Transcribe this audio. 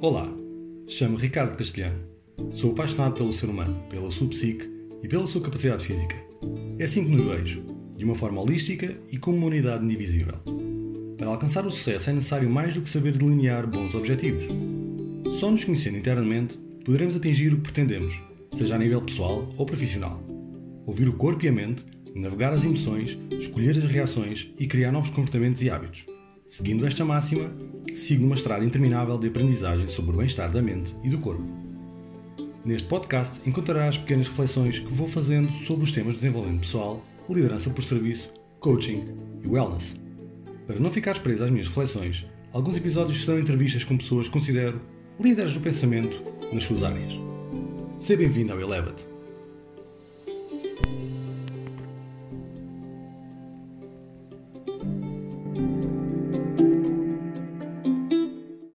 Olá, chamo Ricardo Castelhano. Sou apaixonado pelo ser humano, pela sua psique e pela sua capacidade física. É assim que nos vejo, de uma forma holística e como uma unidade indivisível. Para alcançar o sucesso é necessário mais do que saber delinear bons objetivos. Só nos conhecendo internamente poderemos atingir o que pretendemos, seja a nível pessoal ou profissional. Ouvir o corpo e a mente navegar as emoções, escolher as reações e criar novos comportamentos e hábitos. Seguindo esta máxima, sigo uma estrada interminável de aprendizagem sobre o bem-estar da mente e do corpo. Neste podcast encontrarás pequenas reflexões que vou fazendo sobre os temas de desenvolvimento pessoal, liderança por serviço, coaching e wellness. Para não ficares preso às minhas reflexões, alguns episódios serão entrevistas com pessoas que considero líderes do pensamento nas suas áreas. Seja bem-vindo ao Elevate.